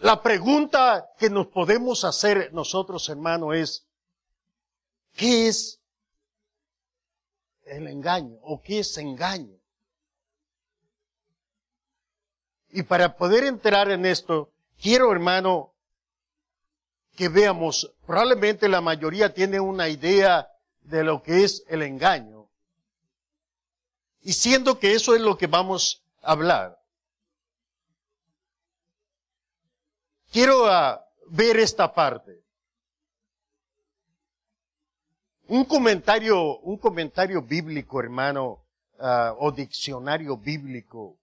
La pregunta que nos podemos hacer nosotros, hermano, es, ¿qué es el engaño o qué es engaño? Y para poder entrar en esto, quiero, hermano, que veamos, probablemente la mayoría tiene una idea de lo que es el engaño. Y siendo que eso es lo que vamos a hablar, quiero ah, ver esta parte. Un comentario, un comentario bíblico, hermano, ah, o diccionario bíblico,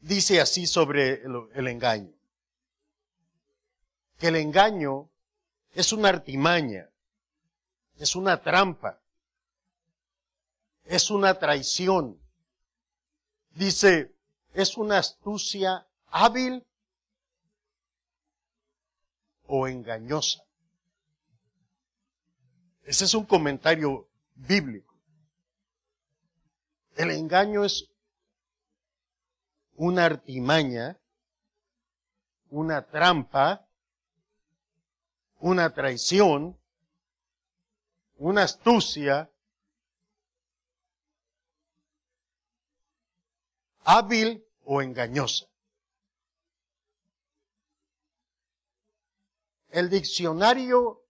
dice así sobre el engaño. Que el engaño es una artimaña, es una trampa, es una traición. Dice, es una astucia hábil o engañosa. Ese es un comentario bíblico. El engaño es una artimaña, una trampa, una traición, una astucia, hábil o engañosa. El diccionario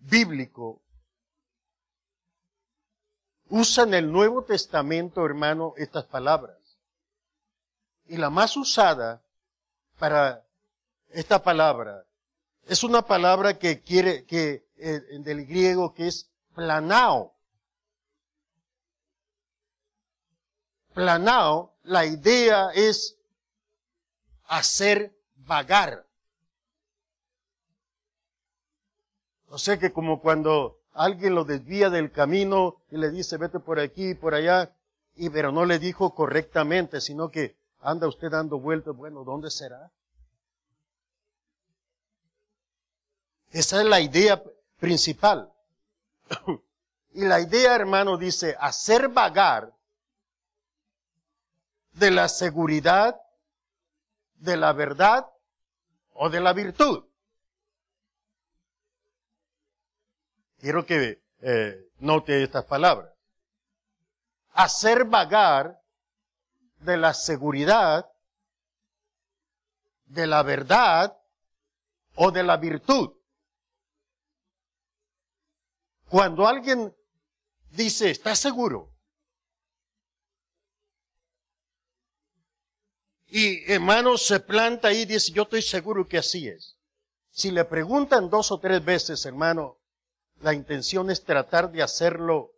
bíblico usa en el Nuevo Testamento, hermano, estas palabras. Y la más usada para esta palabra es una palabra que quiere, que, eh, del griego que es planao. Planao, la idea es hacer vagar. O sea que como cuando alguien lo desvía del camino y le dice vete por aquí y por allá, y pero no le dijo correctamente, sino que anda usted dando vueltas, bueno, ¿dónde será? Esa es la idea principal. y la idea, hermano, dice, hacer vagar de la seguridad, de la verdad o de la virtud. Quiero que eh, note estas palabras. Hacer vagar de la seguridad, de la verdad o de la virtud. Cuando alguien dice, ¿estás seguro? Y hermano se planta ahí y dice, yo estoy seguro que así es. Si le preguntan dos o tres veces, hermano, la intención es tratar de hacerlo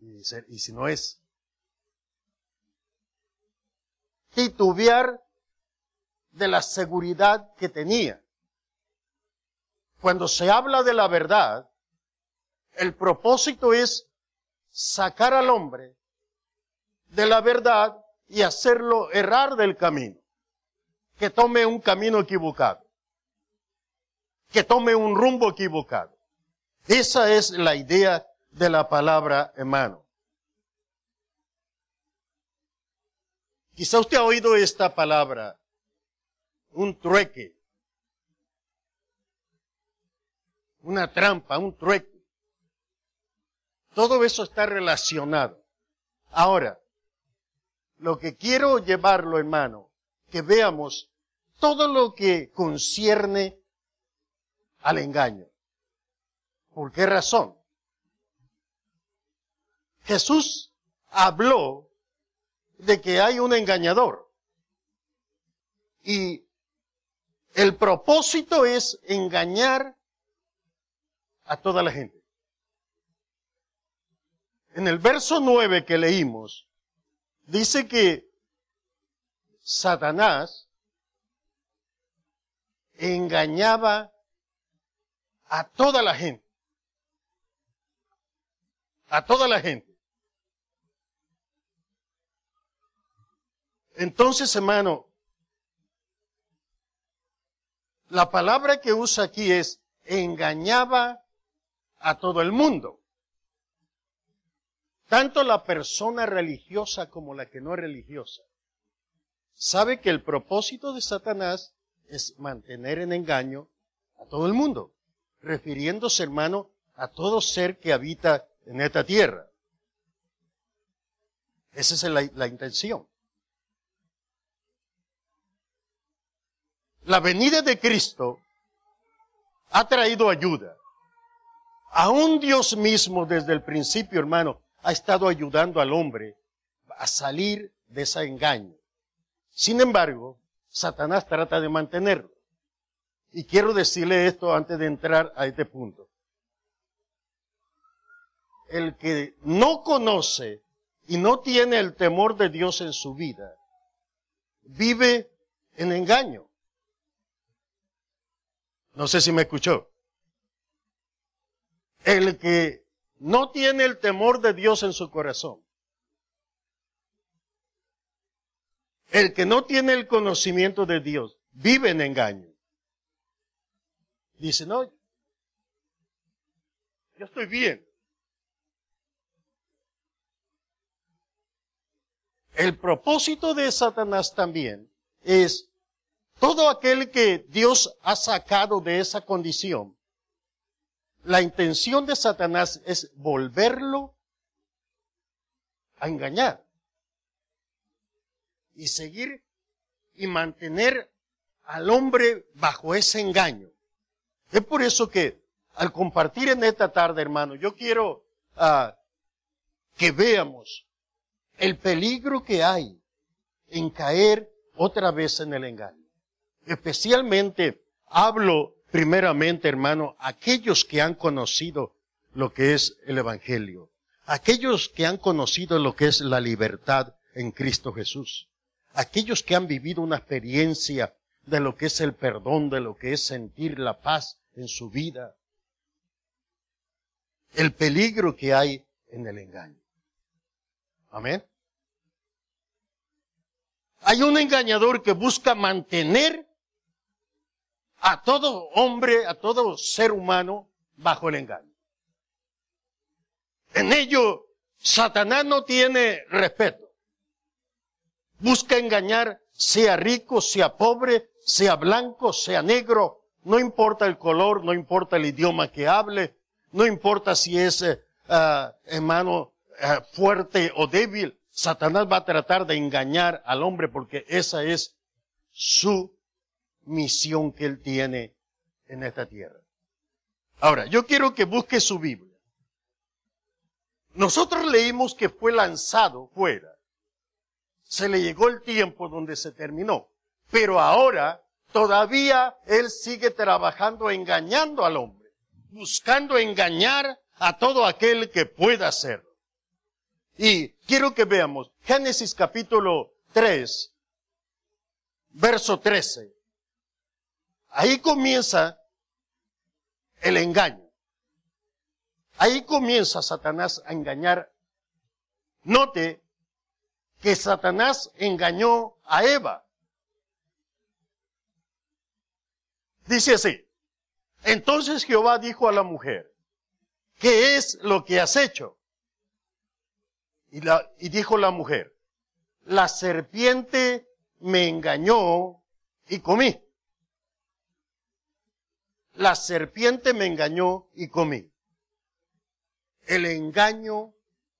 y, y si no es titubear de la seguridad que tenía. Cuando se habla de la verdad, el propósito es sacar al hombre de la verdad y hacerlo errar del camino. Que tome un camino equivocado. Que tome un rumbo equivocado. Esa es la idea de la palabra hermano. Quizá usted ha oído esta palabra, un trueque, una trampa, un trueque. Todo eso está relacionado. Ahora, lo que quiero llevarlo, hermano, que veamos todo lo que concierne al engaño. ¿Por qué razón? Jesús habló de que hay un engañador. Y el propósito es engañar a toda la gente. En el verso 9 que leímos, dice que Satanás engañaba a toda la gente. A toda la gente. Entonces, hermano, la palabra que usa aquí es engañaba a todo el mundo. Tanto la persona religiosa como la que no es religiosa. sabe que el propósito de Satanás es mantener en engaño a todo el mundo, refiriéndose, hermano, a todo ser que habita en esta tierra. Esa es la, la intención. La venida de Cristo ha traído ayuda. Aún Dios mismo desde el principio, hermano, ha estado ayudando al hombre a salir de ese engaño. Sin embargo, Satanás trata de mantenerlo. Y quiero decirle esto antes de entrar a este punto. El que no conoce y no tiene el temor de Dios en su vida, vive en engaño. No sé si me escuchó. El que no tiene el temor de Dios en su corazón. El que no tiene el conocimiento de Dios vive en engaño. Dice, no, yo estoy bien. El propósito de Satanás también es todo aquel que Dios ha sacado de esa condición. La intención de Satanás es volverlo a engañar y seguir y mantener al hombre bajo ese engaño. Es por eso que al compartir en esta tarde, hermano, yo quiero uh, que veamos el peligro que hay en caer otra vez en el engaño. Especialmente hablo primeramente, hermano, aquellos que han conocido lo que es el Evangelio, aquellos que han conocido lo que es la libertad en Cristo Jesús, aquellos que han vivido una experiencia de lo que es el perdón, de lo que es sentir la paz en su vida, el peligro que hay en el engaño. Amén. Hay un engañador que busca mantener a todo hombre, a todo ser humano bajo el engaño. En ello, Satanás no tiene respeto. Busca engañar, sea rico, sea pobre, sea blanco, sea negro, no importa el color, no importa el idioma que hable, no importa si es ah, hermano eh, fuerte o débil, Satanás va a tratar de engañar al hombre porque esa es su misión que Él tiene en esta tierra. Ahora, yo quiero que busque su Biblia. Nosotros leímos que fue lanzado fuera. Se le llegó el tiempo donde se terminó. Pero ahora todavía Él sigue trabajando engañando al hombre, buscando engañar a todo aquel que pueda hacerlo. Y quiero que veamos Génesis capítulo 3, verso 13. Ahí comienza el engaño. Ahí comienza Satanás a engañar. Note que Satanás engañó a Eva. Dice así. Entonces Jehová dijo a la mujer, ¿qué es lo que has hecho? Y, la, y dijo la mujer, la serpiente me engañó y comí la serpiente me engañó y comí. El engaño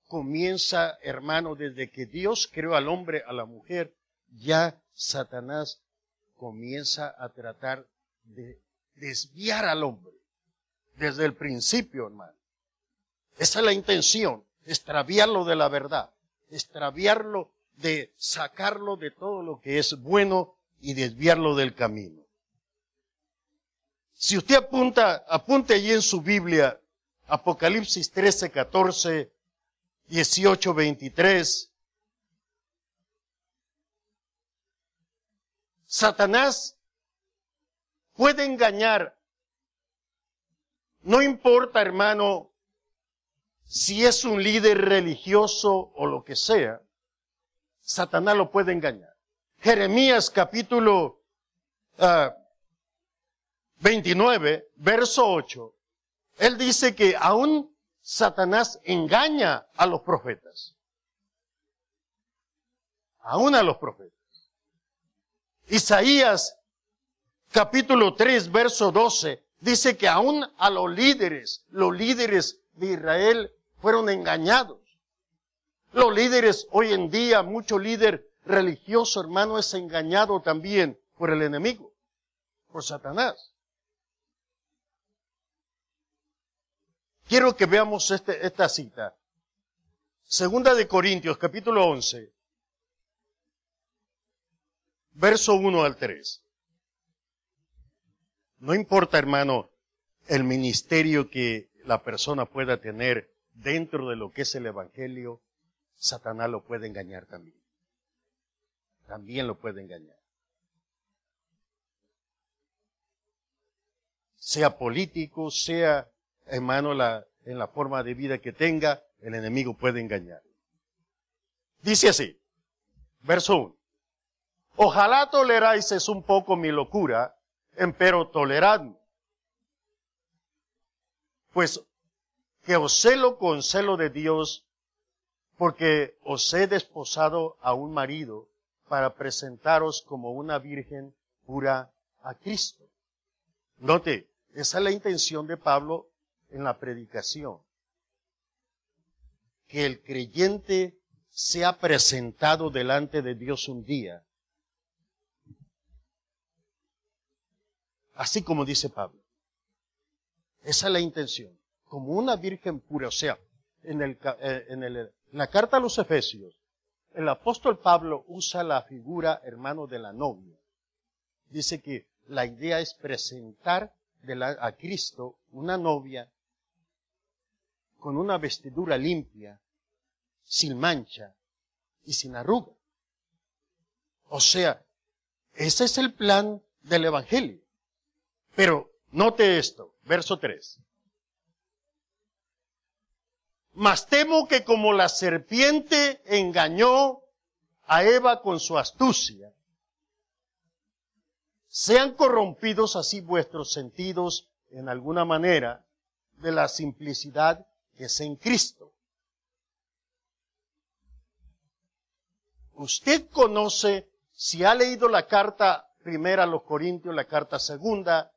comienza, hermano, desde que Dios creó al hombre, a la mujer, ya Satanás comienza a tratar de desviar al hombre. Desde el principio, hermano. Esa es la intención, extraviarlo de la verdad, extraviarlo de sacarlo de todo lo que es bueno y desviarlo del camino. Si usted apunta, apunte allí en su Biblia, Apocalipsis 13, 14, 18, 23. Satanás puede engañar. No importa, hermano, si es un líder religioso o lo que sea, Satanás lo puede engañar. Jeremías capítulo uh, 29, verso 8, él dice que aún Satanás engaña a los profetas. Aún a los profetas. Isaías capítulo 3, verso 12, dice que aún a los líderes, los líderes de Israel fueron engañados. Los líderes hoy en día, mucho líder religioso, hermano, es engañado también por el enemigo, por Satanás. Quiero que veamos este, esta cita. Segunda de Corintios, capítulo 11, verso 1 al 3. No importa, hermano, el ministerio que la persona pueda tener dentro de lo que es el Evangelio, Satanás lo puede engañar también. También lo puede engañar. Sea político, sea, hermano, la, en la forma de vida que tenga, el enemigo puede engañar. Dice así, verso 1. Ojalá toleráis un poco mi locura, empero toleradme. Pues que os celo con celo de Dios, porque os he desposado a un marido para presentaros como una virgen pura a Cristo. Note, esa es la intención de Pablo en la predicación. Que el creyente sea presentado delante de Dios un día Así como dice Pablo. Esa es la intención. Como una virgen pura. O sea, en, el, eh, en, la carta a los Efesios, el apóstol Pablo usa la figura hermano de la novia. Dice que la idea es presentar a Cristo una novia con una vestidura limpia, sin mancha y sin arruga. O sea, ese es el plan del Evangelio. Pero note esto, verso 3. Mas temo que como la serpiente engañó a Eva con su astucia, sean corrompidos así vuestros sentidos en alguna manera de la simplicidad que es en Cristo. Usted conoce, si ha leído la carta primera a los Corintios, la carta segunda,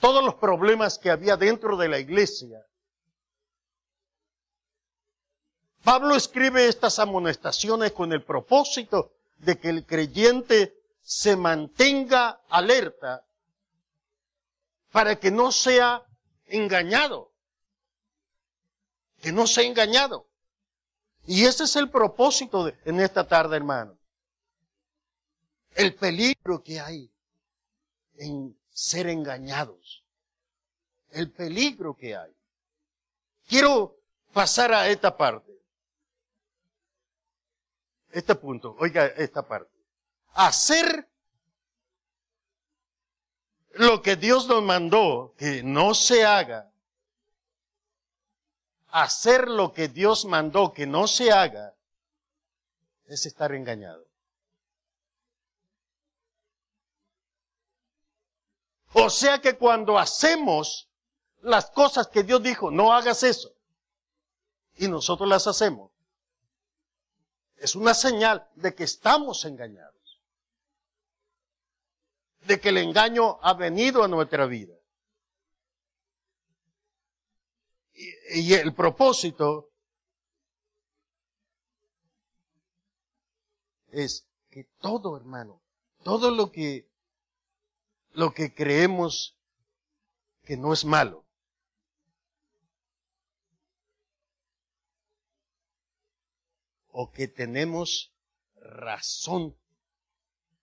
todos los problemas que había dentro de la iglesia. Pablo escribe estas amonestaciones con el propósito de que el creyente se mantenga alerta para que no sea engañado, que no sea engañado. Y ese es el propósito de, en esta tarde, hermano. El peligro que hay en ser engañados. El peligro que hay. Quiero pasar a esta parte. Este punto, oiga esta parte. Hacer lo que Dios nos mandó que no se haga. Hacer lo que Dios mandó que no se haga es estar engañado. O sea que cuando hacemos las cosas que Dios dijo, no hagas eso, y nosotros las hacemos, es una señal de que estamos engañados, de que el engaño ha venido a nuestra vida. Y, el propósito es que todo, hermano, todo lo que lo que creemos que no es malo. O que tenemos razón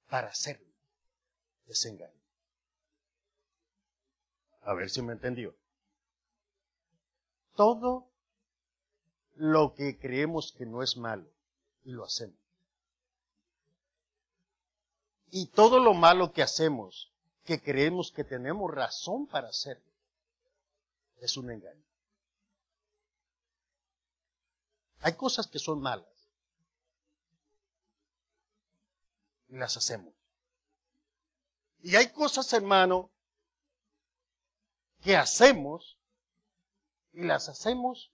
para hacerlo. Es engaño. A ver si me entendió. Todo lo que creemos que no es malo y lo hacemos. Y todo lo malo que hacemos que creemos que tenemos razón para hacerlo. Es un engaño. Hay cosas que son malas. Y las hacemos. Y hay cosas, hermano, que hacemos y las hacemos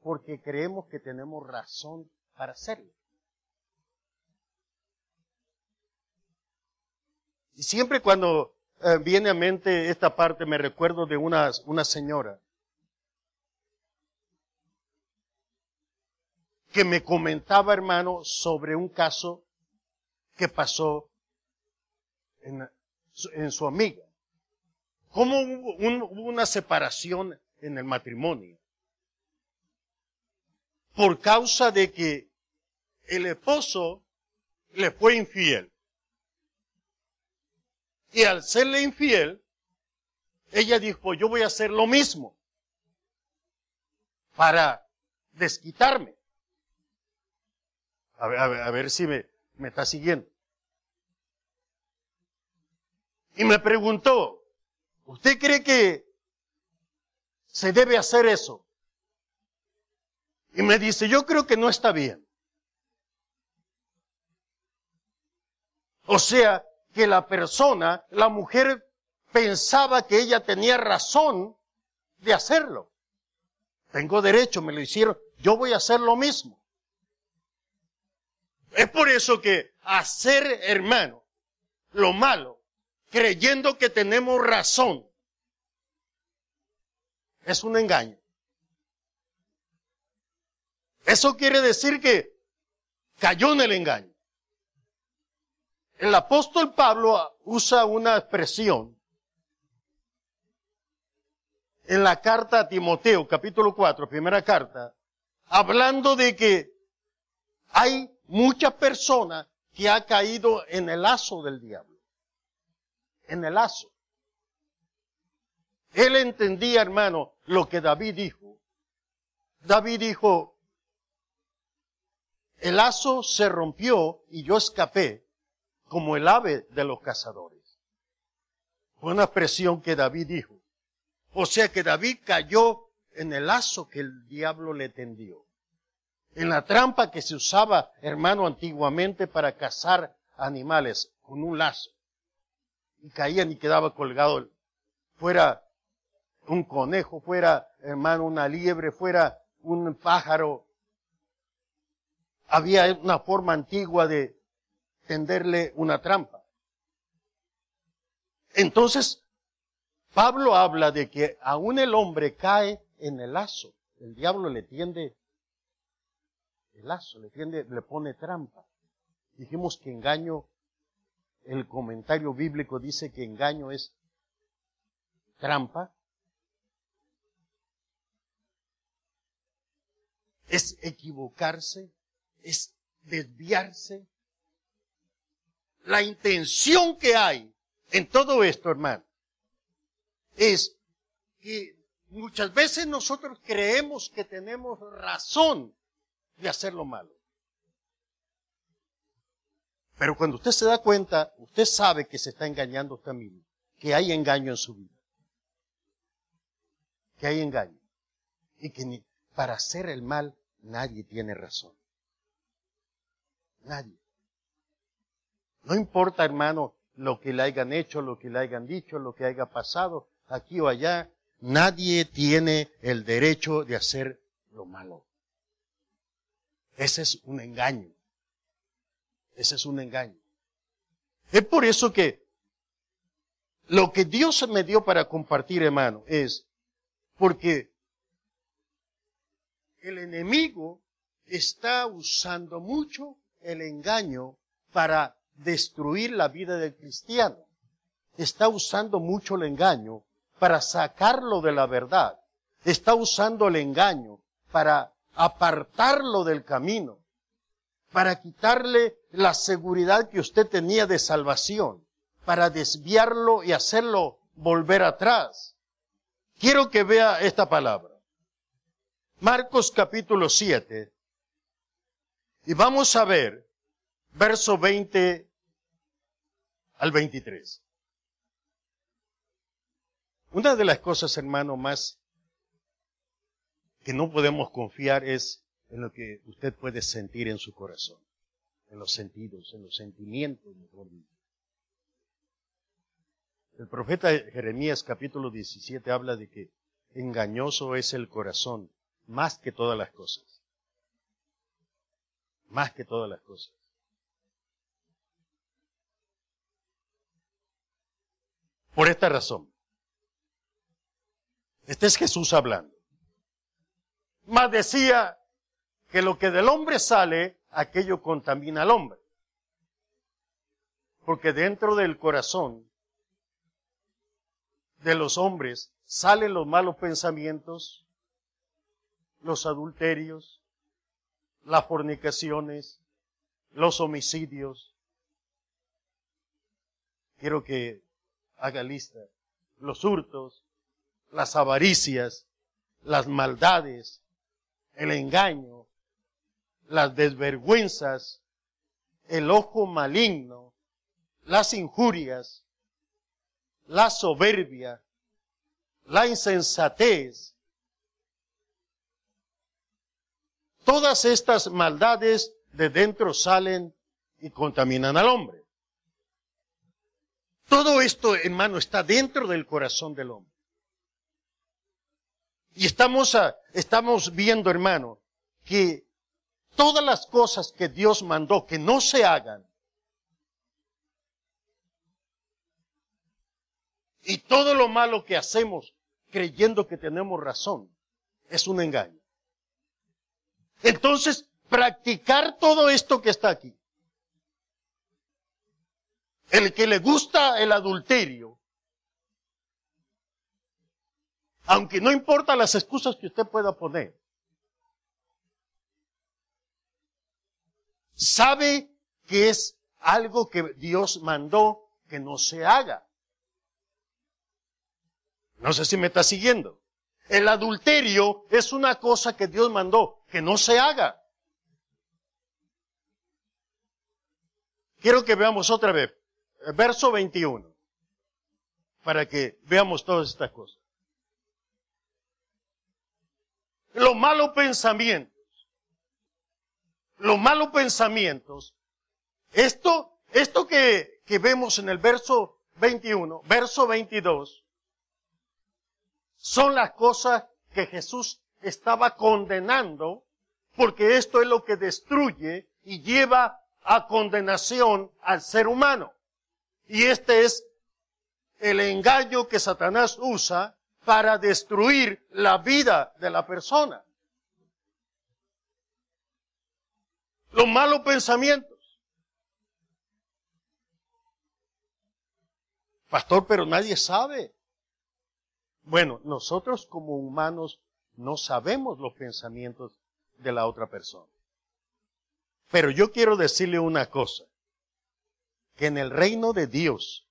porque creemos que tenemos razón para hacerlo. Y siempre cuando eh, viene a mente esta parte me recuerdo de una, una señora que me comentaba, hermano, sobre un caso que pasó en, en su amiga. ¿Cómo hubo una separación en el matrimonio? Por causa de que el esposo le fue infiel. Y al serle infiel, ella dijo, yo voy a hacer lo mismo para desquitarme. A ver, a ver, si me, me está siguiendo. Y me preguntó, ¿usted cree que se debe hacer eso? Y me dice, yo creo que no está bien. O sea, que la persona, la mujer, pensaba que ella tenía razón de hacerlo. Tengo derecho, me lo hicieron, yo voy a hacer lo mismo. Es por eso que hacer, hermano, lo malo, creyendo que tenemos razón, es un engaño. Eso quiere decir que cayó en el engaño. El apóstol Pablo usa una expresión en la carta a Timoteo, capítulo 4, primera carta, hablando de que hay muchas personas que ha caído en el lazo del diablo. En el lazo. Él entendía, hermano, lo que David dijo. David dijo, el lazo se rompió y yo escapé como el ave de los cazadores. Fue una expresión que David dijo. O sea que David cayó en el lazo que el diablo le tendió. En la trampa que se usaba, hermano, antiguamente para cazar animales con un lazo. Y caían y quedaba colgado fuera un conejo, fuera, hermano, una liebre, fuera un pájaro. Había una forma antigua de tenderle una trampa. Entonces, Pablo habla de que aún el hombre cae en el lazo. El diablo le tiende el lazo, le tiende, le pone trampa. Dijimos que engaño, el comentario bíblico dice que engaño es trampa, es equivocarse, es desviarse, la intención que hay en todo esto, hermano, es que muchas veces nosotros creemos que tenemos razón de hacer lo malo. Pero cuando usted se da cuenta, usted sabe que se está engañando usted mismo, que hay engaño en su vida. Que hay engaño. Y que ni, para hacer el mal nadie tiene razón. Nadie. No importa, hermano, lo que le hayan hecho, lo que le hayan dicho, lo que haya pasado, aquí o allá, nadie tiene el derecho de hacer lo malo. Ese es un engaño. Ese es un engaño. Es por eso que lo que Dios me dio para compartir, hermano, es porque el enemigo está usando mucho el engaño para destruir la vida del cristiano. Está usando mucho el engaño para sacarlo de la verdad. Está usando el engaño para apartarlo del camino, para quitarle la seguridad que usted tenía de salvación, para desviarlo y hacerlo volver atrás. Quiero que vea esta palabra. Marcos capítulo 7. Y vamos a ver verso 20 al 23. Una de las cosas, hermano, más que no podemos confiar es en lo que usted puede sentir en su corazón, en los sentidos, en los sentimientos, mejor dicho. El profeta Jeremías capítulo 17 habla de que engañoso es el corazón más que todas las cosas. Más que todas las cosas. Por esta razón. Este es Jesús hablando. Más decía que lo que del hombre sale, aquello contamina al hombre. Porque dentro del corazón de los hombres salen los malos pensamientos, los adulterios, las fornicaciones, los homicidios. Quiero que haga lista. Los hurtos, las avaricias, las maldades, el engaño, las desvergüenzas, el ojo maligno, las injurias, la soberbia, la insensatez. Todas estas maldades de dentro salen y contaminan al hombre. Todo esto, hermano, está dentro del corazón del hombre. Y estamos, a, estamos viendo, hermano, que todas las cosas que Dios mandó que no se hagan, y todo lo malo que hacemos creyendo que tenemos razón, es un engaño. Entonces, practicar todo esto que está aquí. El que le gusta el adulterio, aunque no importa las excusas que usted pueda poner, sabe que es algo que Dios mandó que no se haga. No sé si me está siguiendo. El adulterio es una cosa que Dios mandó que no se haga. Quiero que veamos otra vez, verso 21, para que veamos todas estas cosas. Los malos pensamientos, los malos pensamientos, esto, esto que, que vemos en el verso 21, verso 22, son las cosas que Jesús estaba condenando, porque esto es lo que destruye y lleva a condenación al ser humano. Y este es el engaño que Satanás usa para destruir la vida de la persona. Los malos pensamientos. Pastor, pero nadie sabe. Bueno, nosotros como humanos no sabemos los pensamientos de la otra persona. Pero yo quiero decirle una cosa, que en el reino de Dios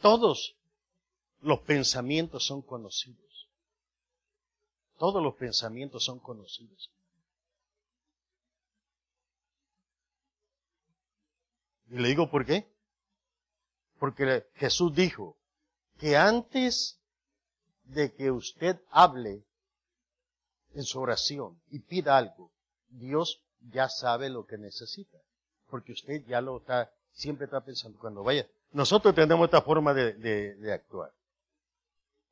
todos los pensamientos son conocidos. Todos los pensamientos son conocidos. Y le digo por qué. Porque Jesús dijo que antes de que usted hable en su oración y pida algo, Dios ya sabe lo que necesita. Porque usted ya lo está, siempre está pensando cuando vaya. Nosotros tenemos esta forma de, de, actuar.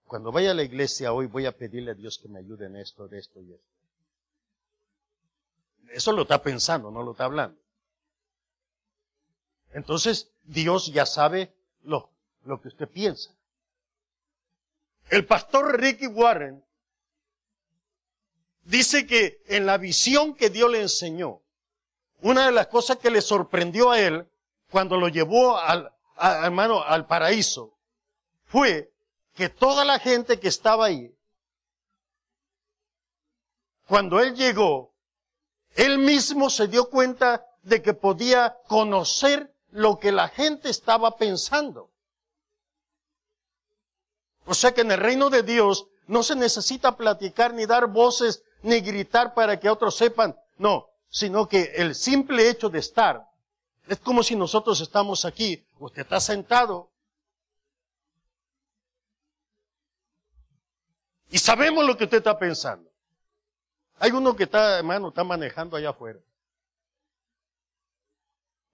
Cuando vaya a la iglesia hoy voy a pedirle a Dios que me ayude en esto, de esto y esto. Eso lo está pensando, no lo está hablando. Entonces, Dios ya sabe lo, lo que usted piensa. El pastor Ricky Warren dice que en la visión que Dios le enseñó, una de las cosas que le sorprendió a él cuando lo llevó al, hermano, al paraíso, fue que toda la gente que estaba ahí, cuando él llegó, él mismo se dio cuenta de que podía conocer lo que la gente estaba pensando. O sea que en el reino de Dios no se necesita platicar ni dar voces ni gritar para que otros sepan. No, sino que el simple hecho de estar es como si nosotros estamos aquí, usted está sentado y sabemos lo que usted está pensando. Hay uno que está, hermano, está manejando allá afuera.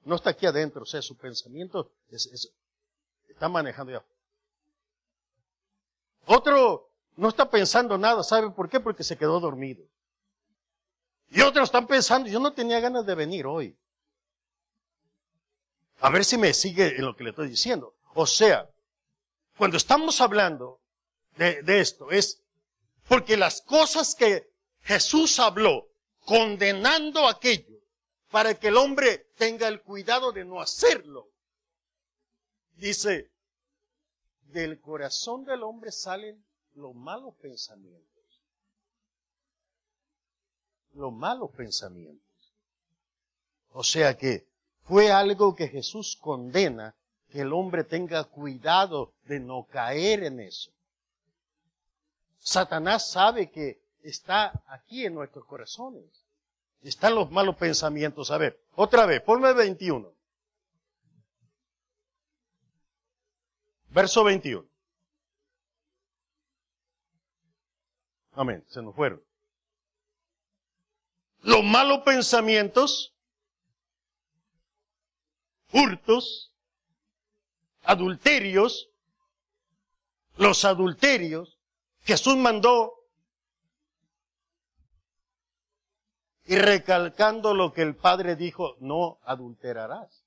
No está aquí adentro, o sea, su pensamiento está manejando allá afuera. Otro no está pensando nada, ¿sabe por qué? Porque se quedó dormido. Y otros están pensando, yo no tenía ganas de venir hoy. A ver si me sigue en lo que le estoy diciendo. O sea, cuando estamos hablando de, de esto, es porque las cosas que Jesús habló, condenando aquello, para que el hombre tenga el cuidado de no hacerlo. Dice, del corazón del hombre salen los malos pensamientos. Los malos pensamientos. O sea que fue algo que Jesús condena, que el hombre tenga cuidado de no caer en eso. Satanás sabe que está aquí en nuestros corazones. Están los malos pensamientos. A ver, otra vez, ponme 21. Verso 21. Amén, se nos fueron. Los malos pensamientos, hurtos, adulterios, los adulterios, Jesús mandó y recalcando lo que el Padre dijo, no adulterarás.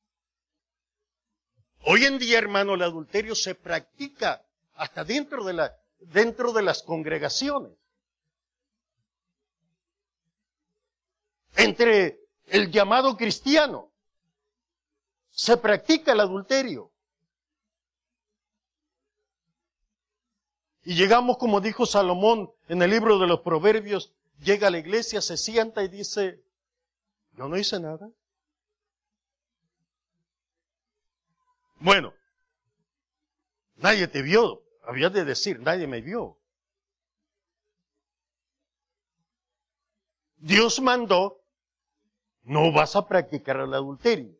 Hoy en día, hermano, el adulterio se practica hasta dentro de, la, dentro de las congregaciones. Entre el llamado cristiano se practica el adulterio. Y llegamos, como dijo Salomón en el libro de los Proverbios, llega a la iglesia, se sienta y dice, yo no hice nada. Bueno, nadie te vio, había de decir, nadie me vio. Dios mandó, no vas a practicar el adulterio,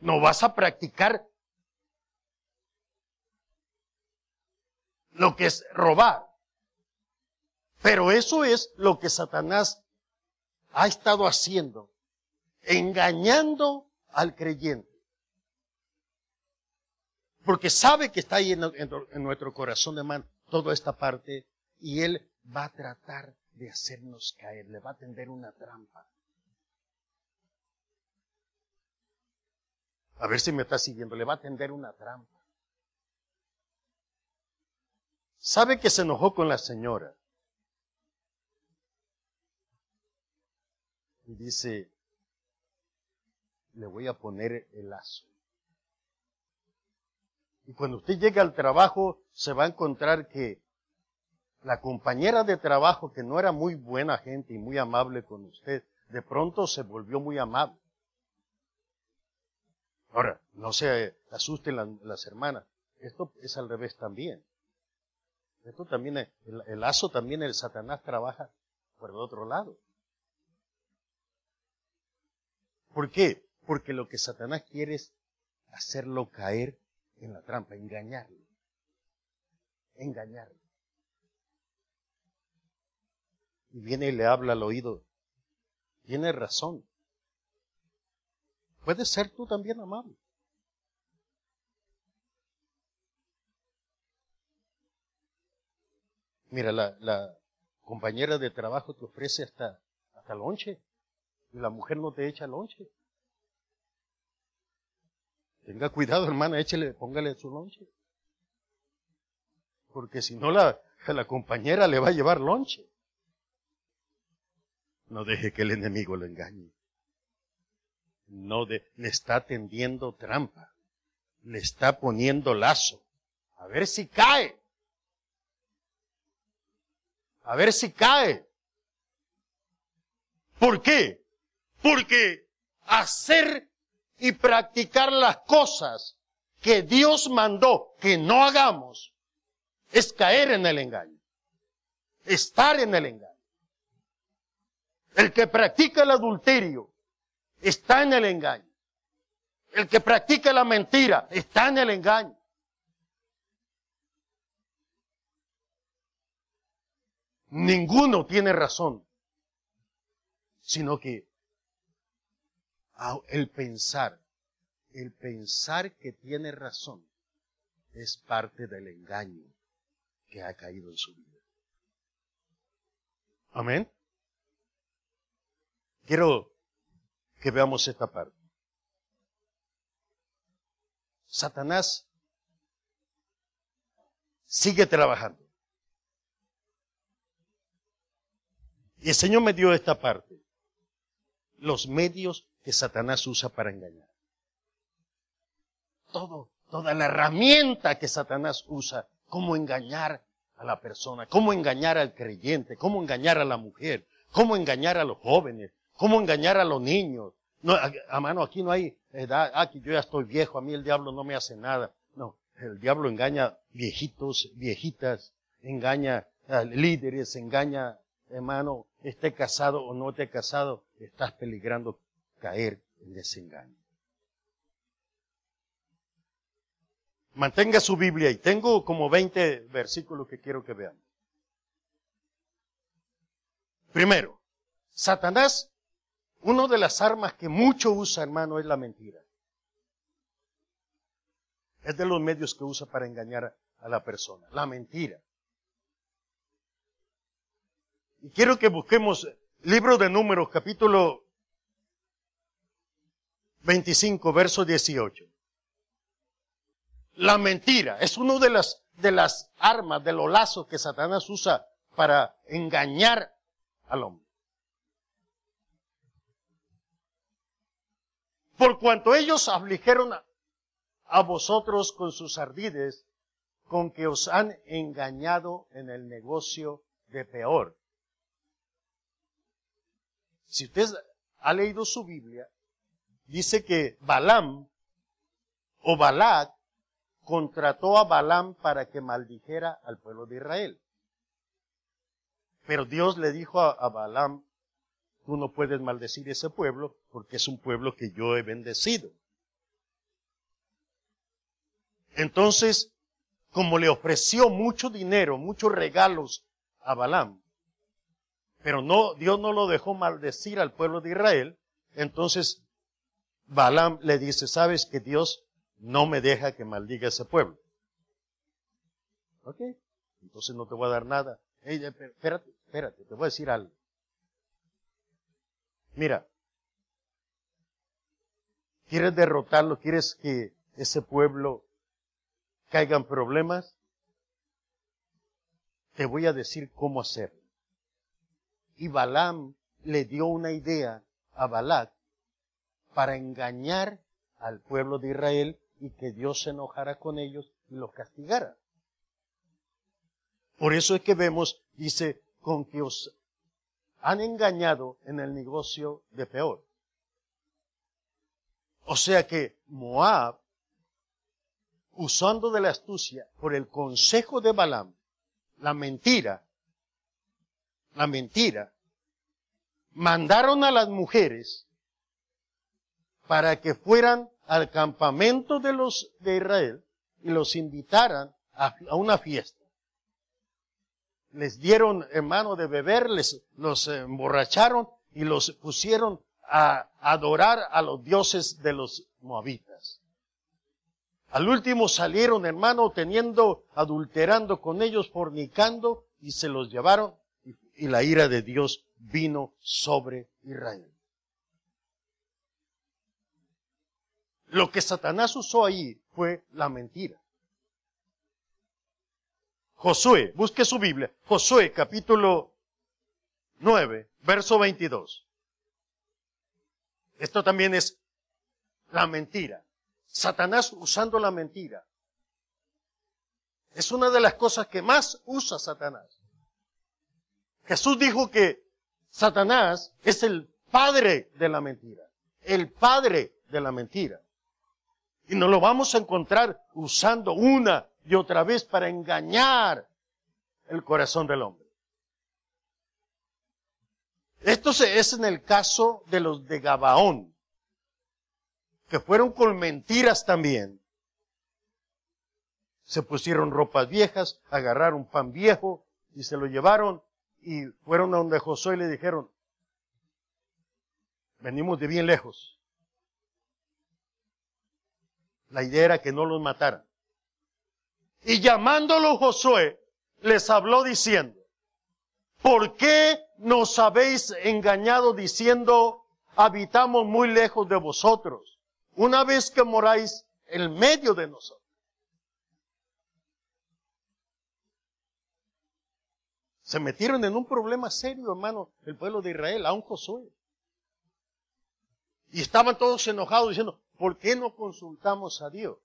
no vas a practicar lo que es robar. Pero eso es lo que Satanás ha estado haciendo, engañando al creyente porque sabe que está ahí en, nuestro corazón de man toda esta parte y Él va a tratar de hacernos caer, le va a tender una trampa. A ver si me está siguiendo, le va a tender una trampa. Sabe que se enojó con la señora. Y dice, le voy a poner el lazo. Y cuando usted llega al trabajo, se va a encontrar que la compañera de trabajo, que no era muy buena gente y muy amable con usted, de pronto se volvió muy amable. Ahora, no se asusten las, hermanas. Esto es al revés también. Esto también, el, el lazo también el Satanás trabaja por el otro lado. ¿Por qué? Porque lo que Satanás quiere es hacerlo caer en la trampa, engañarlo. Engañarlo. Y viene y le habla al oído. Tiene razón. Puedes ser tú también amable. Mira, la, compañera de trabajo te ofrece hasta, hasta lonche. Y la mujer no te echa lonche. Tenga cuidado, hermana, échele, póngale su lonche. Porque si no, la, la compañera le va a llevar lonche. No deje que el enemigo lo engañe. No de, le está tendiendo trampa. Le está poniendo lazo. A ver si cae. A ver si cae. ¿Por qué? Porque hacer y practicar las cosas que Dios mandó que no hagamos, es caer en el engaño. Estar en el engaño. El que practica el adulterio está en el engaño. El que practica la mentira está en el engaño. Ninguno tiene razón, sino que el pensar, el pensar que tiene razón es parte del engaño que ha caído en su vida. Amén. Quiero que veamos esta parte. Satanás sigue trabajando. Y el Señor me dio esta parte. Los medios que Satanás usa para engañar. Todo, toda la herramienta que Satanás usa, cómo engañar a la persona, cómo engañar al creyente, cómo engañar a la mujer, cómo engañar a los jóvenes, cómo engañar a los niños. No, a, mano, aquí no hay edad, aquí yo ya estoy viejo, a mí el diablo no me hace nada. No, el diablo engaña viejitos, viejitas, engaña a líderes, engaña, hermano, esté casado o no esté casado, estás peligrando caer en desengaño. Mantenga su Biblia y tengo como 20 versículos que quiero que vean. Primero, Satanás, una de las armas que mucho usa, hermano, es la mentira. Es de los medios que usa para engañar a la persona, la mentira. Y quiero que busquemos libro de números, capítulo 25, verso 18. La mentira es una de las, de las armas, de los lazos que Satanás usa para engañar al hombre. Por cuanto ellos afligieron a, vosotros con sus ardides, con que os han engañado en el negocio de peor. Si usted ha leído su Biblia, dice que Balaam o Balac contrató a Balaam para que maldijera al pueblo de Israel. Pero Dios le dijo a, a Balaam, tú no puedes maldecir ese pueblo porque es un pueblo que yo he bendecido. Entonces, como le ofreció mucho dinero, muchos regalos a Balaam, pero no, Dios no lo dejó maldecir al pueblo de Israel, entonces Balaam le dice, sabes que Dios no me deja que maldiga ese pueblo. ¿Ok? Entonces no te voy a dar nada. espérate, espérate, te voy a decir algo. Mira, ¿quieres derrotarlo? ¿Quieres que ese pueblo caiga en problemas? Te voy a decir cómo hacerlo. Y Balaam le dio una idea a Balac para engañar al pueblo de Israel y que Dios se enojara con ellos y los castigara. Por eso es que vemos, dice, con que os han engañado en el negocio de peor. O sea que Moab, usando de la astucia por el consejo de Balaam, la mentira, la mentira, mandaron a las mujeres para que fueran al campamento de los de Israel y los invitaran a, una fiesta. Les dieron hermano de beber, les los emborracharon y los pusieron a adorar a los dioses de los moabitas. Al último salieron, hermano, teniendo, adulterando con ellos, fornicando, y se los llevaron, y la ira de Dios vino sobre Israel. Lo que Satanás usó ahí fue la mentira. Josué, busque su Biblia. Josué capítulo 9, verso 22. Esto también es la mentira. Satanás usando la mentira. Es una de las cosas que más usa Satanás. Jesús dijo que Satanás es el padre de la mentira. El padre de la mentira. Y nos lo vamos a encontrar usando una y otra vez para engañar el corazón del hombre. Esto es en el caso de los de Gabaón, que fueron con mentiras también. Se pusieron ropas viejas, agarraron pan viejo y se lo llevaron y fueron a donde Josué y le dijeron, venimos de bien lejos la idea era que no los mataran. Y llamándolo Josué, les habló diciendo, ¿por qué nos habéis engañado diciendo, habitamos muy lejos de vosotros? Una vez que moráis en medio de nosotros. Se metieron en un problema serio, hermano, el pueblo de Israel, aún Josué. Y estaban todos enojados diciendo, ¿por qué no consultamos a Dios?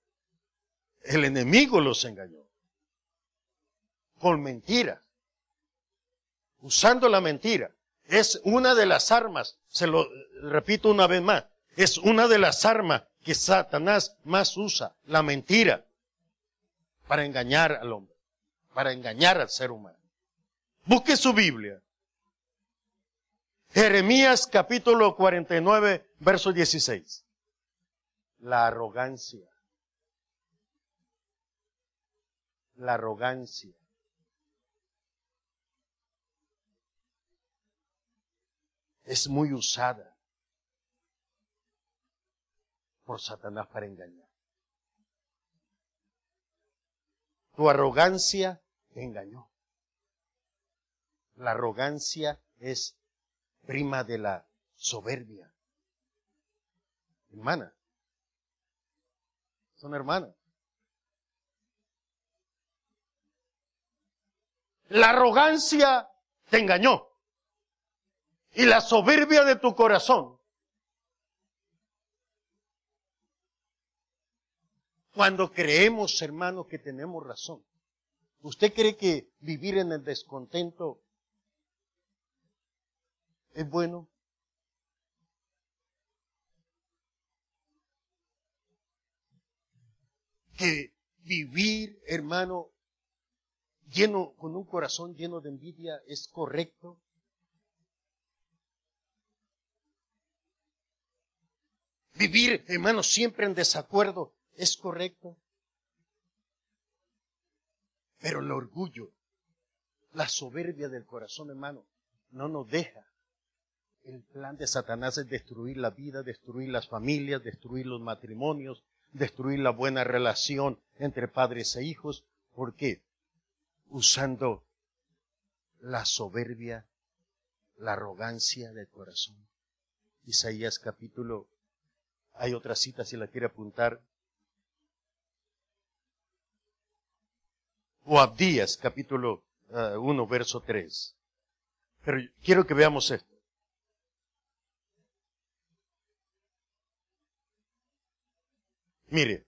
El enemigo los engañó. Con mentiras. Usando la mentira. Es una de las armas, se lo repito una vez más, es una de las armas que Satanás más usa, la mentira, para engañar al hombre, para engañar al ser humano. Busque su Biblia. Jeremías capítulo 49, verso 16. La arrogancia. La arrogancia. Es muy usada por Satanás para engañar. Tu arrogancia te engañó. La arrogancia es prima de la soberbia. Hermana. Son hermanas. La arrogancia te engañó. Y la soberbia de tu corazón. Cuando creemos, hermano, que tenemos razón. ¿Usted cree que vivir en el descontento es bueno? Que vivir, hermano, lleno, con un corazón lleno de envidia es correcto. Vivir, hermano, siempre en desacuerdo es correcto. Pero el orgullo, la soberbia del corazón, hermano, no nos deja el plan de Satanás es destruir la vida, destruir las familias, destruir los matrimonios, destruir la buena relación entre padres e hijos. ¿Por qué? Usando la soberbia, la arrogancia del corazón. Isaías capítulo, hay otra cita si la quiere apuntar. O Abdías capítulo 1 eh, verso 3. Pero quiero que veamos esto. Mire,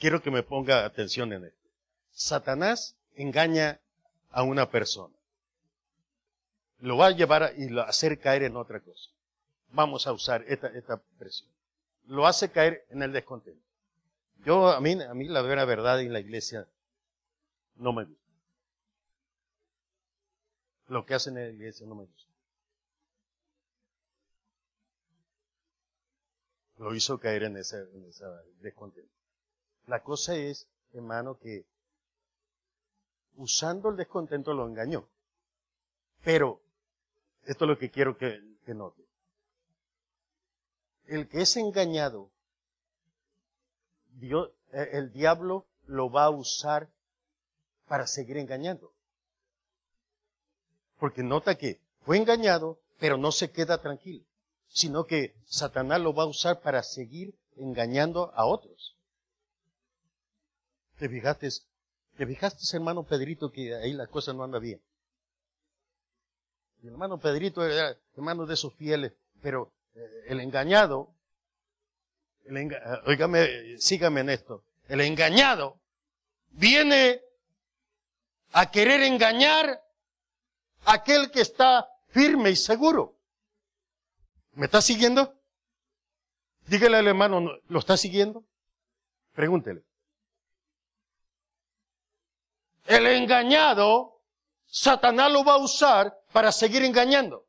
quiero que me ponga atención en esto. Satanás engaña a una persona. Lo va a llevar y lo hacer caer en otra cosa. Vamos a usar esta, esta presión. Lo hace caer en el descontento. Yo, a mí, a mí la vera verdad en la iglesia no me gusta. Lo que hacen en la iglesia no me gusta. lo hizo caer en ese, en descontento. La cosa es, hermano, que usando el descontento lo engañó. Pero, esto es lo que quiero que note. El que es engañado, eh, el diablo lo va a usar para seguir engañando. Porque nota que fue engañado, pero no se queda tranquilo sino que Satanás lo va a usar para seguir engañando a otros. ¿Te fijaste, te fijaste hermano Pedrito que ahí la cosa no anda bien? El hermano Pedrito era hermano de esos fieles, pero el engañado, el eh, sígame en esto, el engañado viene a querer engañar a aquel que está firme y seguro. ¿Me está siguiendo? Dígale al hermano, ¿lo está siguiendo? Pregúntele. El engañado, Satanás lo va a usar para seguir engañando.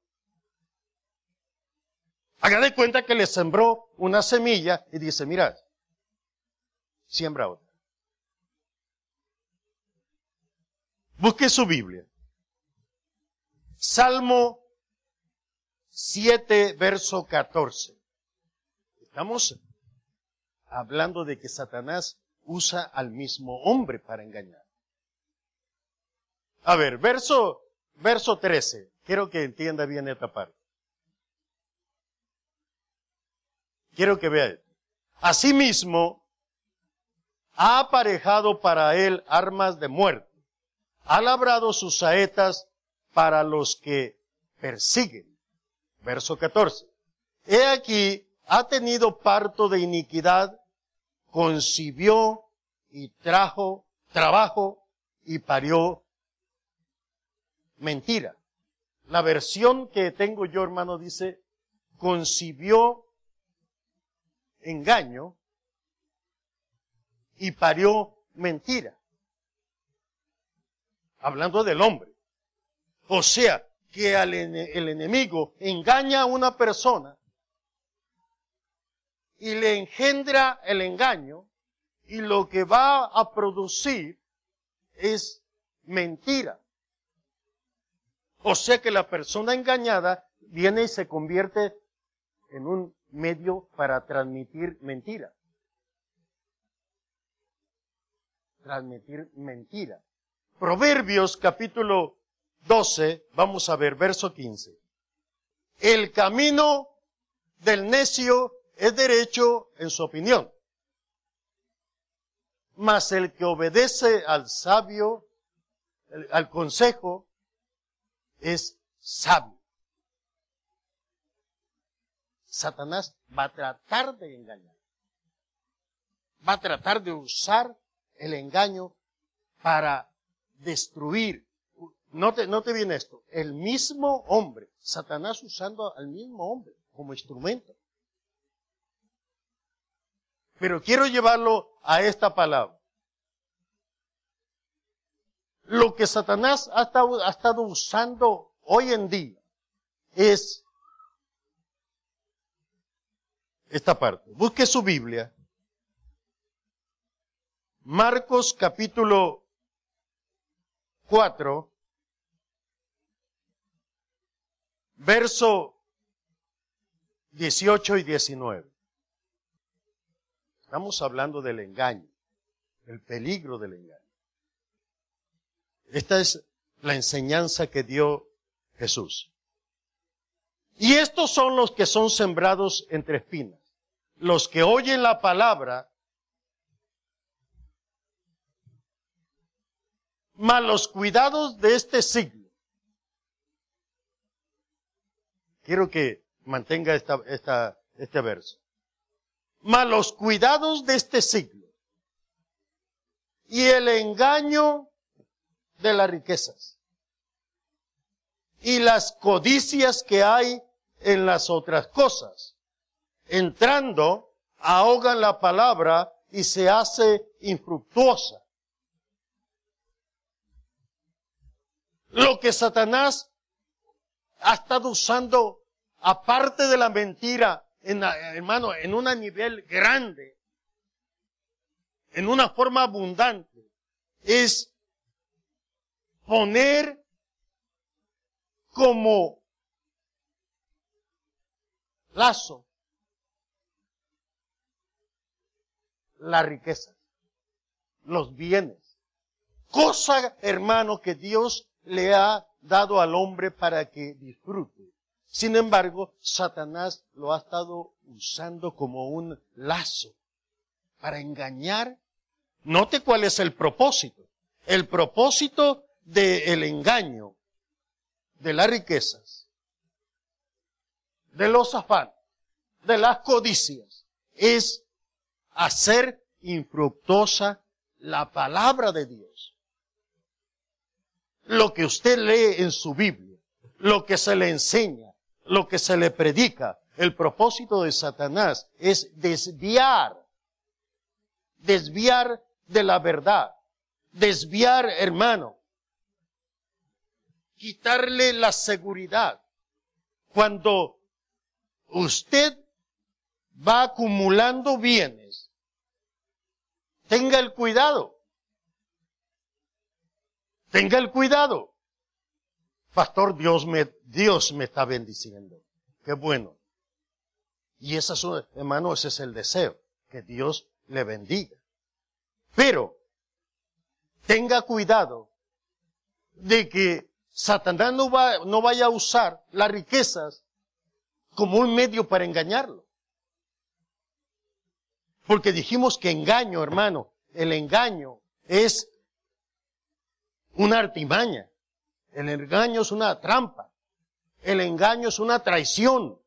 Haga de cuenta que le sembró una semilla y dice, mira, siembra otra. Busque su Biblia. Salmo 7, verso 14. Estamos hablando de que Satanás usa al mismo hombre para engañar. A ver, verso, verso 13. Quiero que entienda bien esta parte. Quiero que vea. Asimismo, ha aparejado para él armas de muerte, ha labrado sus saetas para los que persiguen. Verso 14. He aquí, ha tenido parto de iniquidad, concibió y trajo trabajo y parió mentira. La versión que tengo yo, hermano, dice, concibió engaño y parió mentira. Hablando del hombre. O sea, que el enemigo engaña a una persona y le engendra el engaño y lo que va a producir es mentira. O sea que la persona engañada viene y se convierte en un medio para transmitir mentira. Transmitir mentira. Proverbios capítulo 12, vamos a ver, verso 15. El camino del necio es derecho en su opinión, mas el que obedece al sabio, al consejo, es sabio. Satanás va a tratar de engañar. Va a tratar de usar el engaño para destruir. Note, note bien esto. El mismo hombre, Satanás usando al mismo hombre como instrumento. Pero quiero llevarlo a esta palabra. Lo que Satanás ha estado usando hoy en día es esta parte. Busque su Biblia. Marcos capítulo 4, verso 18 y 19. Estamos hablando del engaño, el peligro del engaño. Esta es la enseñanza que dio Jesús. Y estos son los que son sembrados entre espinas, los que oyen la palabra, mas los cuidados de este siglo. Quiero que mantenga esta, esta, este verso. Mas los cuidados de este siglo y el engaño de las riquezas y las codicias que hay en las otras cosas. Entrando, ahogan la palabra y se hace infructuosa. Lo que Satanás ha estado usando, aparte de la mentira, en, hermano, en un nivel grande, en una forma abundante, es poner como lazo la riqueza, los bienes. Cosa, hermano, que Dios le ha dado al hombre para que disfrute. Sin embargo, Satanás lo ha estado usando como un lazo para engañar. Note cuál es el propósito. El propósito del engaño, de las riquezas, de los afanes, de las codicias, es hacer infructuosa la palabra de Dios. Lo que usted lee en su Biblia, lo que se le enseña, lo que se le predica, el propósito de Satanás es desviar, desviar de la verdad, desviar, hermano, quitarle la seguridad. Cuando usted va acumulando bienes, tenga el cuidado. Tenga el cuidado. Pastor, Dios me, Dios me está bendiciendo. Qué bueno. Y ese es, hermano, ese es el deseo, que Dios le bendiga. Pero, tenga cuidado de que Satanás no, va, no vaya a usar las riquezas como un medio para engañarlo. Porque dijimos que engaño, hermano, el engaño es una artimaña. El engaño es una trampa. El engaño es una traición.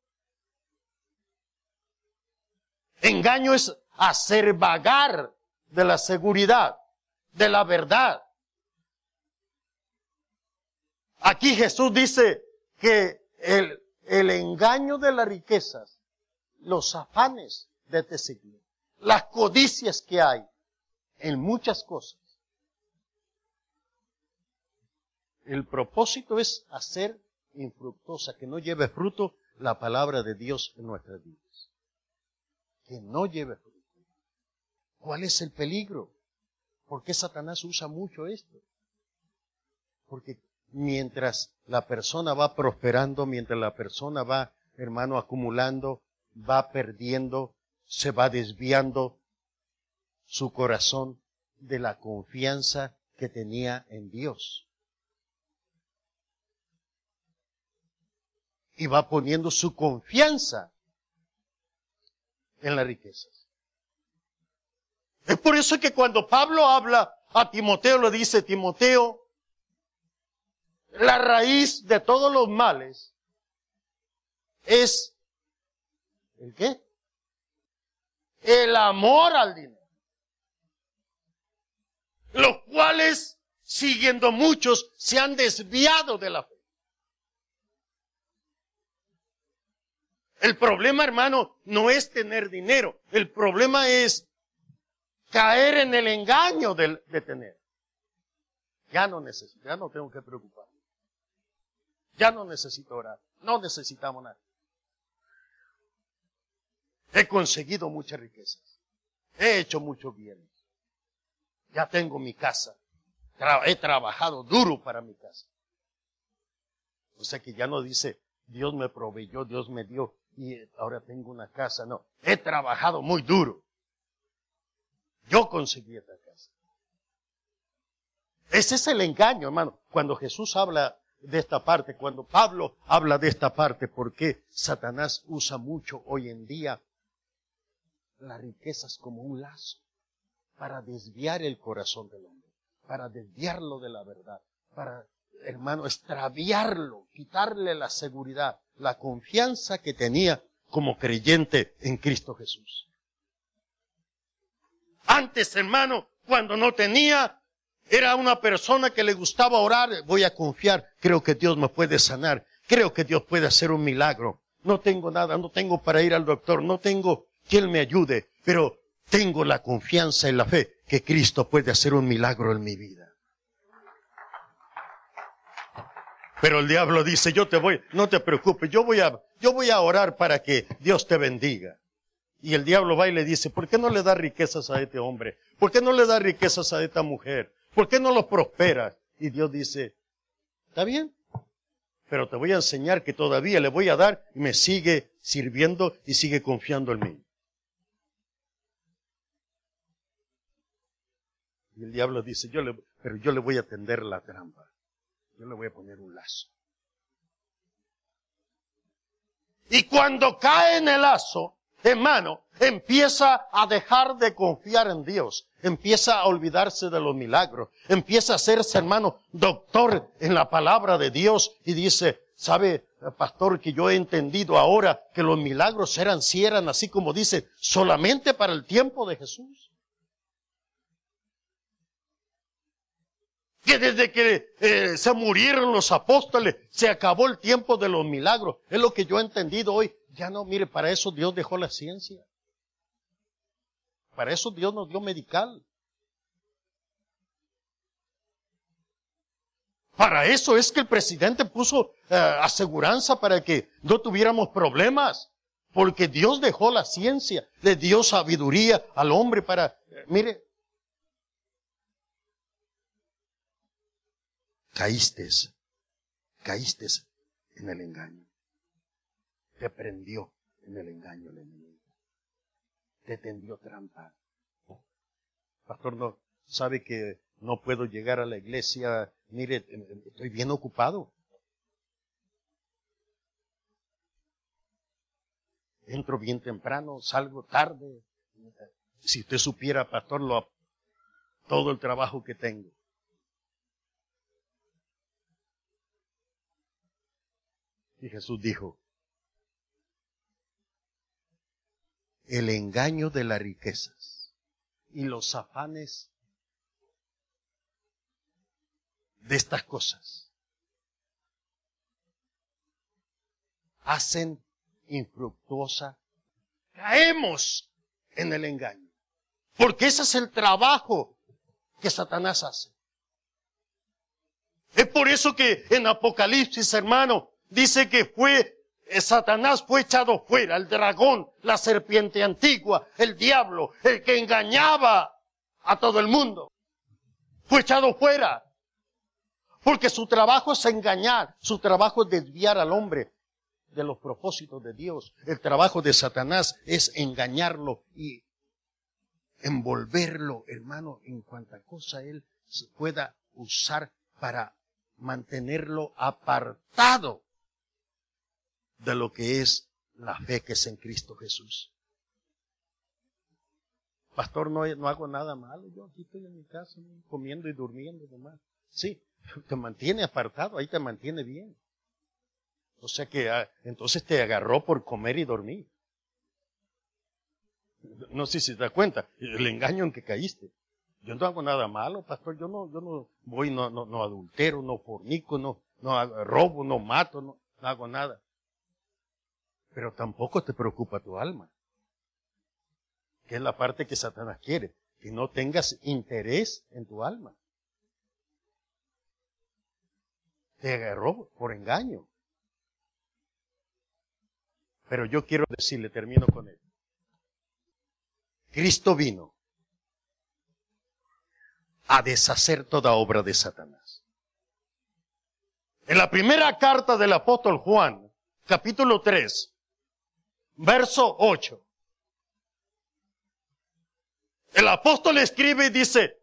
Engaño es hacer vagar de la seguridad, de la verdad. Aquí Jesús dice que el, engaño de las riquezas, los afanes de este siglo, las codicias que hay en muchas cosas, el propósito es hacer infructuosa, que no lleve fruto la palabra de Dios en nuestras vidas. Que no lleve fruto. ¿Cuál es el peligro? ¿Por qué Satanás usa mucho esto? Porque mientras la persona va prosperando, mientras la persona va, hermano, acumulando, va perdiendo, se va desviando su corazón de la confianza que tenía en Dios. Y va poniendo su confianza en las riquezas. Es por eso que cuando Pablo habla a Timoteo, le dice, Timoteo, la raíz de todos los males es ¿el qué? El amor al dinero. Los cuales, siguiendo muchos, se han desviado de la fe. El problema, hermano, no es tener dinero. El problema es caer en el engaño de, de tener. Ya no necesito, ya no tengo que preocuparme. Ya no necesito orar. No necesitamos nada. He conseguido muchas riquezas. He hecho mucho bien. Ya tengo mi casa. he trabajado duro para mi casa. O sea que ya no dice, Dios me proveyó, Dios me dio y ahora tengo una casa. No, he trabajado muy duro. Yo conseguí esta casa. Ese es el engaño, hermano. Cuando Jesús habla de esta parte, cuando Pablo habla de esta parte, porque Satanás usa mucho hoy en día las riquezas como un lazo para desviar el corazón del hombre, para desviarlo de la verdad, para, hermano, extraviarlo, quitarle la seguridad, la confianza que tenía como creyente en Cristo Jesús. Antes, hermano, cuando no tenía, era una persona que le gustaba orar, voy a confiar, creo que Dios me puede sanar, creo que Dios puede hacer un milagro. No tengo nada, no tengo para ir al doctor, no tengo quien me ayude, pero tengo la confianza y la fe que Cristo puede hacer un milagro en mi vida. Pero el diablo dice, yo te voy, no te preocupes, yo voy a, yo voy a orar para que Dios te bendiga. Y el diablo va y le dice, ¿por qué no le da riquezas a este hombre? ¿Por qué no le da riquezas a esta mujer? ¿Por qué no lo prosperas? Y Dios dice, está bien, pero te voy a enseñar que todavía le voy a dar y me sigue sirviendo y sigue confiando en mí. Y el diablo dice, yo le, pero yo le voy a tender la trampa. Yo le voy a poner un lazo. Y cuando cae en el lazo, hermano, empieza a dejar de confiar en Dios, empieza a olvidarse de los milagros, empieza a hacerse, hermano, doctor en la palabra de Dios y dice, sabe, pastor, que yo he entendido ahora que los milagros eran, si eran así como dice, solamente para el tiempo de Jesús. Desde que eh, se murieron los apóstoles se acabó el tiempo de los milagros. Es lo que yo he entendido hoy. Ya no, mire, para eso Dios dejó la ciencia. Para eso Dios nos dio medical. Para eso es que el presidente puso eh, aseguranza para que no tuviéramos problemas. Porque Dios dejó la ciencia, le dio sabiduría al hombre para, mire, caíste, caíste en el engaño. Te prendió en el engaño el enemigo. Te tendió trampa. Pastor, no, sabe que no puedo llegar a la iglesia. Mire, estoy bien ocupado. Entro bien temprano, salgo tarde. Si usted supiera, pastor, lo, todo el trabajo que tengo. Y Jesús dijo, el engaño de las riquezas y los afanes de estas cosas hacen infructuosa. Caemos en el engaño. Porque ese es el trabajo que Satanás hace. Es por eso que en Apocalipsis, hermano, dice que fue, eh, Satanás fue echado fuera, el dragón, la serpiente antigua, el diablo, el que engañaba a todo el mundo. Fue echado fuera. Porque su trabajo es engañar, su trabajo es desviar al hombre de los propósitos de Dios. El trabajo de Satanás es engañarlo y envolverlo, hermano, en cuanta cosa él pueda usar para mantenerlo apartado de lo que es la fe que es en Cristo Jesús. Pastor, no, no hago nada malo. Yo aquí estoy en mi casa comiendo y durmiendo. Sí, te mantiene apartado, ahí te mantiene bien. O sea que ah, entonces te agarró por comer y dormir. No sé si te das cuenta, el engaño en que caíste. Yo no hago nada malo, pastor. Yo no, yo no voy, no, no, no adultero, no fornico, no, no robo, no mato, no, no hago nada. Pero tampoco te preocupa tu alma. Que es la parte que Satanás quiere. Que no tengas interés en tu alma. Te agarró por engaño. Pero yo quiero decirle, termino con él. Cristo vino a deshacer toda obra de Satanás. En la primera carta del apóstol Juan, capítulo 3, verso 8, el apóstol escribe y dice,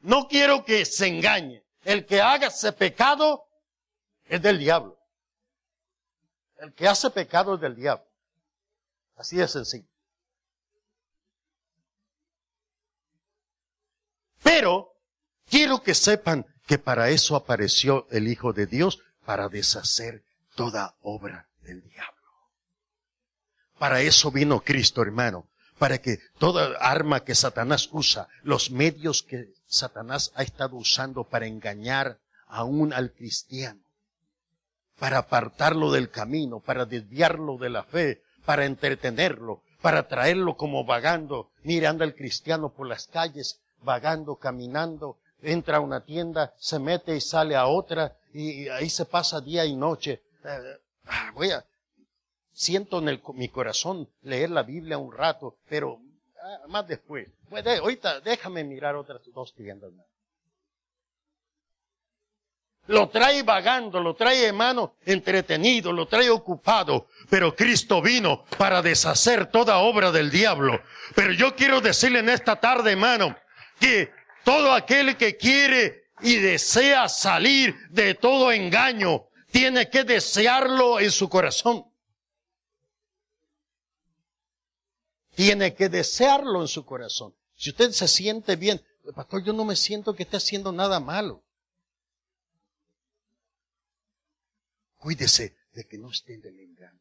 no quiero que se engañe. El que haga ese pecado es del diablo. El que hace pecado es del diablo. Así de sencillo. Pero quiero que sepan que para eso apareció el Hijo de Dios, para deshacer toda obra del diablo. Para eso vino Cristo, hermano, para que toda arma que Satanás usa, los medios que Satanás ha estado usando para engañar aún al cristiano, para apartarlo del camino, para desviarlo de la fe, para entretenerlo, para traerlo como vagando. Mire, anda el cristiano por las calles, vagando, caminando, entra a una tienda, se mete y sale a otra, y ahí se pasa día y noche. Eh, ah, voy a, siento en el, mi corazón leer la Biblia un rato, pero ah, más después. Pues ahorita déjame mirar otras dos tiendas. Lo trae vagando, lo trae hermano entretenido, lo trae ocupado. Pero Cristo vino para deshacer toda obra del diablo. Pero yo quiero decirle en esta tarde, hermano, que todo aquel que quiere y desea salir de todo engaño, tiene que desearlo en su corazón. Tiene que desearlo en su corazón. Si usted se siente bien, pastor, yo no me siento que esté haciendo nada malo. Cuídese de que no esté en el engaño.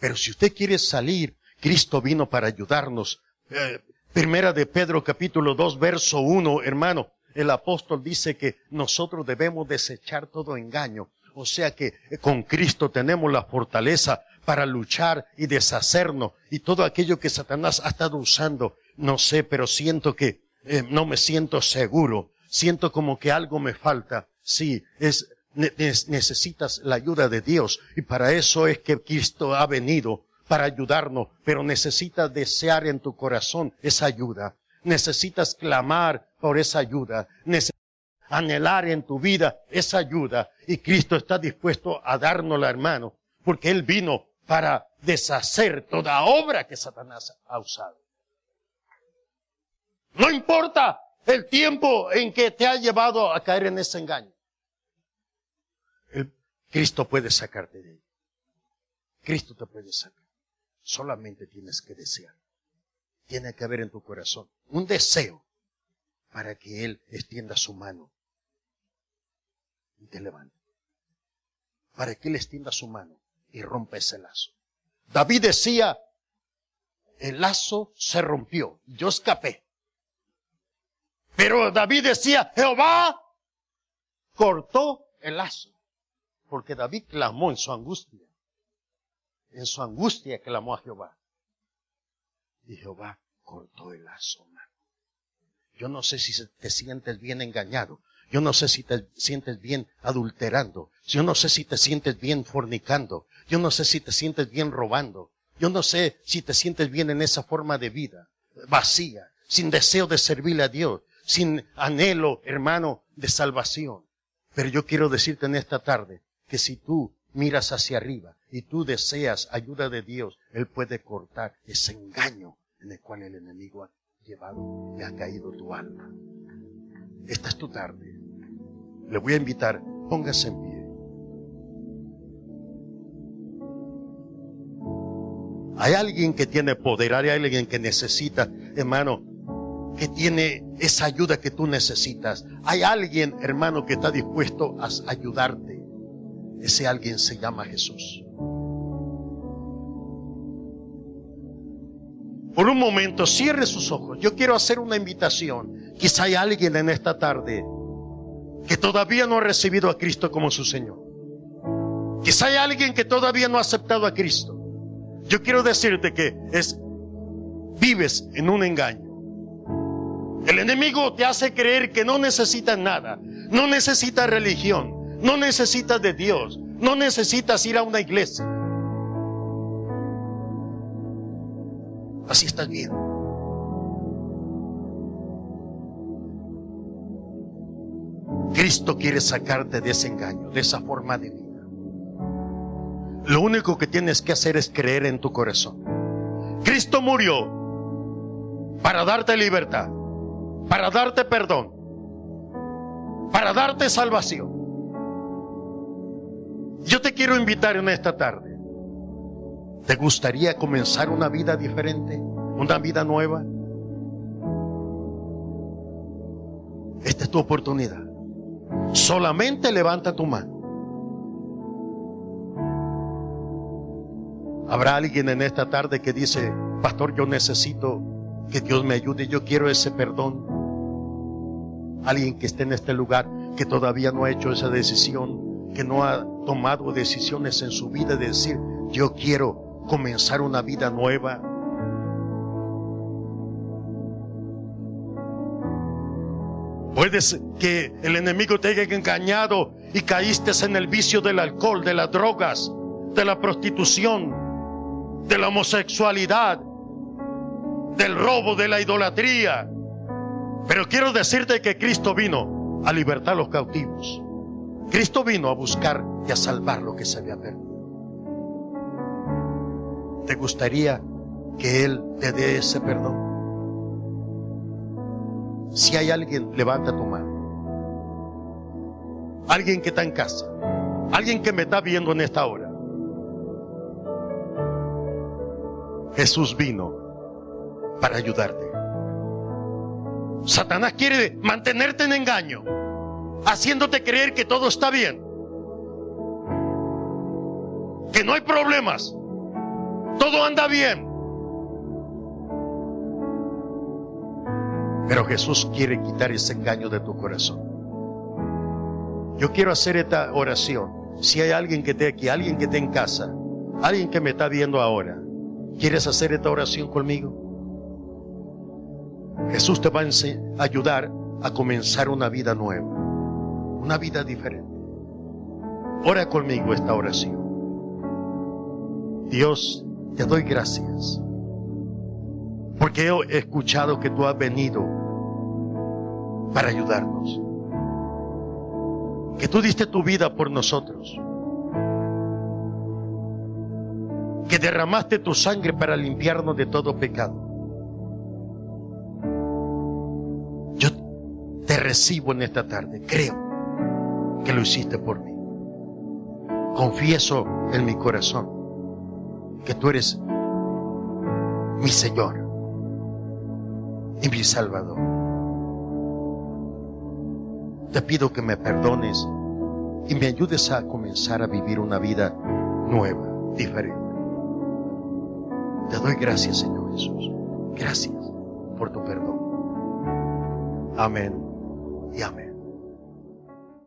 Pero si usted quiere salir, Cristo vino para ayudarnos. Eh, primera de Pedro capítulo 2 verso 1, hermano, el apóstol dice que nosotros debemos desechar todo engaño. O sea que eh, con Cristo tenemos la fortaleza para luchar y deshacernos y todo aquello que Satanás ha estado usando. No sé, pero siento que eh, no me siento seguro. Siento como que algo me falta. Sí, es necesitas la ayuda de Dios y para eso es que Cristo ha venido para ayudarnos, pero necesitas desear en tu corazón esa ayuda. Necesitas clamar por esa ayuda. Necesitas anhelar en tu vida esa ayuda y Cristo está dispuesto a dárnosla, hermano, porque Él vino para deshacer toda obra que Satanás ha usado. No importa el tiempo en que te ha llevado a caer en ese engaño. Cristo puede sacarte de ahí. Cristo te puede sacar. Solamente tienes que desear. tiene que haber en tu corazón un deseo para que Él extienda su mano y te levante. Para que Él extienda su mano y rompa ese lazo. David decía, el lazo se rompió, yo escapé. Pero David decía, Jehová cortó el lazo. Porque David clamó en su angustia. En su angustia clamó a Jehová. Y Jehová cortó el lazo, Yo no sé si te sientes bien engañado. Yo no sé si te sientes bien adulterando. Yo no sé si te sientes bien fornicando. Yo no sé si te sientes bien robando. Yo no sé si te sientes bien en esa forma de vida, vacía, sin deseo de servirle a Dios, sin anhelo, hermano, de salvación. Pero yo quiero decirte en esta tarde que si tú miras hacia arriba y tú deseas ayuda de Dios, Él puede cortar ese engaño en el cual el enemigo ha llevado y ha caído tu alma. Esta es tu tarde. Le voy a invitar, póngase en pie. Hay alguien que tiene poder, hay alguien que necesita, hermano, que tiene esa ayuda que tú necesitas. Hay alguien, hermano, que está dispuesto a ayudarte. Ese alguien se llama Jesús. Por un momento, cierre sus ojos. Yo quiero hacer una invitación. Quizá hay alguien en esta tarde que todavía no ha recibido a Cristo como su Señor. Quizá hay alguien que todavía no ha aceptado a Cristo. Yo quiero decirte que es, vives en un engaño. El enemigo te hace creer que no necesitas nada, no necesitas religión, no necesitas de Dios, no necesitas ir a una iglesia. Así estás bien. Cristo quiere sacarte de ese engaño, de esa forma de vida. Lo único que tienes que hacer es creer en tu corazón. Cristo murió para darte libertad, para darte perdón, para darte salvación. Yo te quiero invitar en esta tarde ¿Te gustaría comenzar una vida diferente? ¿Una vida nueva? Esta es tu oportunidad. Solamente levanta tu mano. Habrá alguien en esta tarde que dice, pastor, yo necesito que Dios me ayude, yo quiero ese perdón. Alguien que esté en este lugar que todavía no ha hecho esa decisión, que no ha tomado decisiones en su vida de decir, yo quiero comenzar una vida nueva. Puedes que el enemigo te haya engañado y caíste en el vicio del alcohol, de las drogas, de la prostitución, de la homosexualidad, del robo, de la idolatría. Pero quiero decirte que Cristo vino a libertar a los cautivos. Cristo vino a buscar y a salvar lo que se había perdido. ¿Te gustaría que Él te dé ese perdón? Si hay alguien, levanta tu mano. Alguien que está en casa. Alguien que me está viendo en esta hora. Jesús vino para ayudarte. Satanás quiere mantenerte en engaño, haciéndote creer que todo está bien, que no hay problemas, todo anda bien. Pero Jesús quiere quitar ese engaño de tu corazón. Yo quiero hacer esta oración. Si hay alguien que esté aquí, alguien que esté en casa, alguien que me está viendo ahora, ¿quieres hacer esta oración conmigo? Jesús te va a ayudar a comenzar una vida nueva, una vida diferente. Ora conmigo esta oración. Dios, te doy gracias. Porque he escuchado que tú has venido para ayudarnos. Que tú diste tu vida por nosotros. Que derramaste tu sangre para limpiarnos de todo pecado. Yo te recibo en esta tarde. Creo que lo hiciste por mí. Confieso en mi corazón que tú eres mi Señor y mi Salvador. Te pido que me perdones y me ayudes a comenzar a vivir una vida nueva, diferente. Te doy gracias, Señor Jesús. Gracias por tu perdón. Amén y amén.